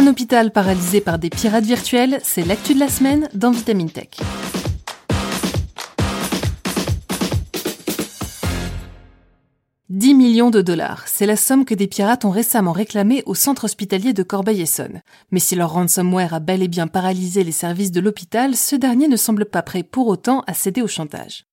Un hôpital paralysé par des pirates virtuels, c'est l'actu de la semaine dans Vitamine Tech. « 10 millions de dollars, c'est la somme que des pirates ont récemment réclamée au centre hospitalier de Corbeil-Essonne. Mais si leur ransomware a bel et bien paralysé les services de l'hôpital, ce dernier ne semble pas prêt pour autant à céder au chantage.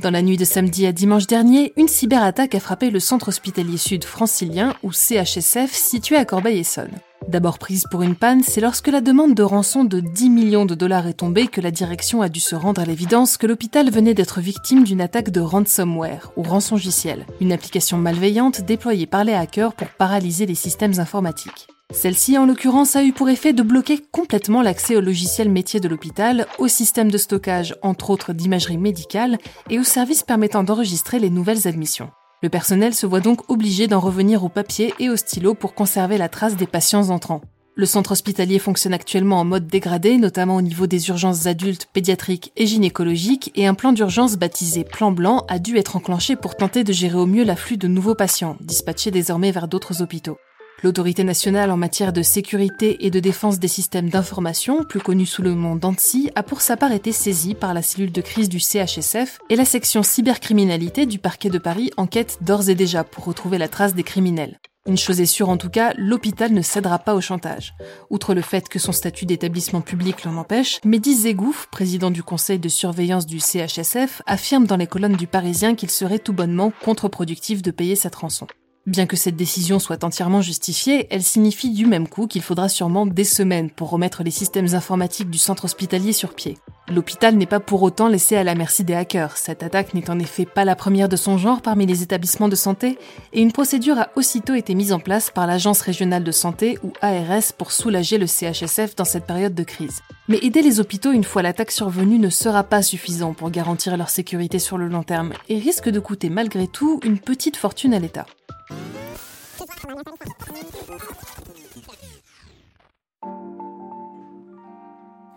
Dans la nuit de samedi à dimanche dernier, une cyberattaque a frappé le centre hospitalier sud francilien, ou CHSF, situé à Corbeil-Essonne. D'abord prise pour une panne, c'est lorsque la demande de rançon de 10 millions de dollars est tombée que la direction a dû se rendre à l'évidence que l'hôpital venait d'être victime d'une attaque de ransomware, ou rançongiciel, une application malveillante déployée par les hackers pour paralyser les systèmes informatiques. Celle-ci, en l'occurrence, a eu pour effet de bloquer complètement l'accès au logiciel métier de l'hôpital, au système de stockage, entre autres d'imagerie médicale, et aux services permettant d'enregistrer les nouvelles admissions. Le personnel se voit donc obligé d'en revenir au papier et au stylo pour conserver la trace des patients entrants. Le centre hospitalier fonctionne actuellement en mode dégradé, notamment au niveau des urgences adultes, pédiatriques et gynécologiques, et un plan d'urgence baptisé Plan Blanc a dû être enclenché pour tenter de gérer au mieux l'afflux de nouveaux patients, dispatchés désormais vers d'autres hôpitaux. L'autorité nationale en matière de sécurité et de défense des systèmes d'information, plus connue sous le nom d'ANSI, a pour sa part été saisie par la cellule de crise du CHSF et la section cybercriminalité du parquet de Paris enquête d'ores et déjà pour retrouver la trace des criminels. Une chose est sûre en tout cas, l'hôpital ne cédera pas au chantage. Outre le fait que son statut d'établissement public l'en empêche, Mehdi Zegouf, président du conseil de surveillance du CHSF, affirme dans les colonnes du Parisien qu'il serait tout bonnement contre-productif de payer cette rançon. Bien que cette décision soit entièrement justifiée, elle signifie du même coup qu'il faudra sûrement des semaines pour remettre les systèmes informatiques du centre hospitalier sur pied. L'hôpital n'est pas pour autant laissé à la merci des hackers. Cette attaque n'est en effet pas la première de son genre parmi les établissements de santé, et une procédure a aussitôt été mise en place par l'Agence régionale de santé ou ARS pour soulager le CHSF dans cette période de crise. Mais aider les hôpitaux une fois l'attaque survenue ne sera pas suffisant pour garantir leur sécurité sur le long terme, et risque de coûter malgré tout une petite fortune à l'État.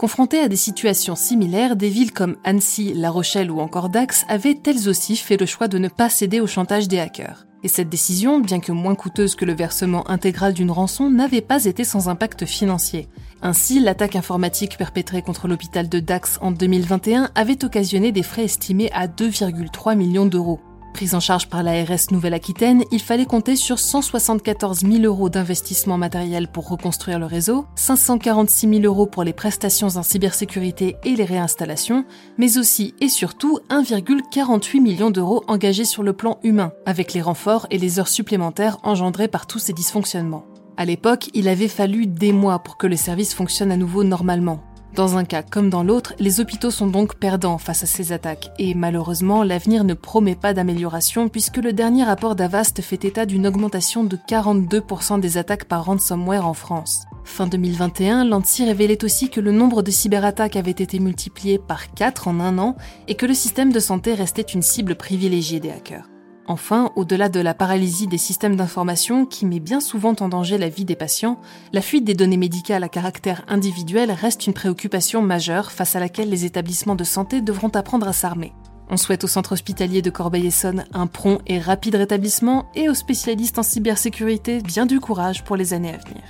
Confrontées à des situations similaires, des villes comme Annecy, La Rochelle ou encore Dax avaient elles aussi fait le choix de ne pas céder au chantage des hackers. Et cette décision, bien que moins coûteuse que le versement intégral d'une rançon, n'avait pas été sans impact financier. Ainsi, l'attaque informatique perpétrée contre l'hôpital de Dax en 2021 avait occasionné des frais estimés à 2,3 millions d'euros. Prise en charge par l'ARS Nouvelle-Aquitaine, il fallait compter sur 174 000 euros d'investissement matériel pour reconstruire le réseau, 546 000 euros pour les prestations en cybersécurité et les réinstallations, mais aussi et surtout 1,48 million d'euros engagés sur le plan humain, avec les renforts et les heures supplémentaires engendrées par tous ces dysfonctionnements. À l'époque, il avait fallu des mois pour que le service fonctionne à nouveau normalement. Dans un cas comme dans l'autre, les hôpitaux sont donc perdants face à ces attaques, et malheureusement, l'avenir ne promet pas d'amélioration puisque le dernier rapport d'Avast fait état d'une augmentation de 42% des attaques par ransomware en France. Fin 2021, l'ANSI révélait aussi que le nombre de cyberattaques avait été multiplié par 4 en un an et que le système de santé restait une cible privilégiée des hackers. Enfin, au-delà de la paralysie des systèmes d'information qui met bien souvent en danger la vie des patients, la fuite des données médicales à caractère individuel reste une préoccupation majeure face à laquelle les établissements de santé devront apprendre à s'armer. On souhaite au centre hospitalier de Corbeil-Essonne un prompt et rapide rétablissement et aux spécialistes en cybersécurité bien du courage pour les années à venir.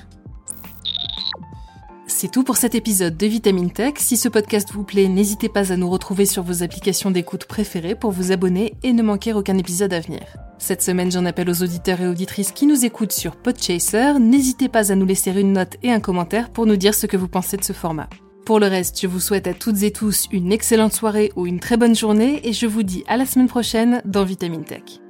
C'est tout pour cet épisode de Vitamine Tech. Si ce podcast vous plaît, n'hésitez pas à nous retrouver sur vos applications d'écoute préférées pour vous abonner et ne manquer aucun épisode à venir. Cette semaine, j'en appelle aux auditeurs et auditrices qui nous écoutent sur Podchaser. N'hésitez pas à nous laisser une note et un commentaire pour nous dire ce que vous pensez de ce format. Pour le reste, je vous souhaite à toutes et tous une excellente soirée ou une très bonne journée et je vous dis à la semaine prochaine dans Vitamine Tech.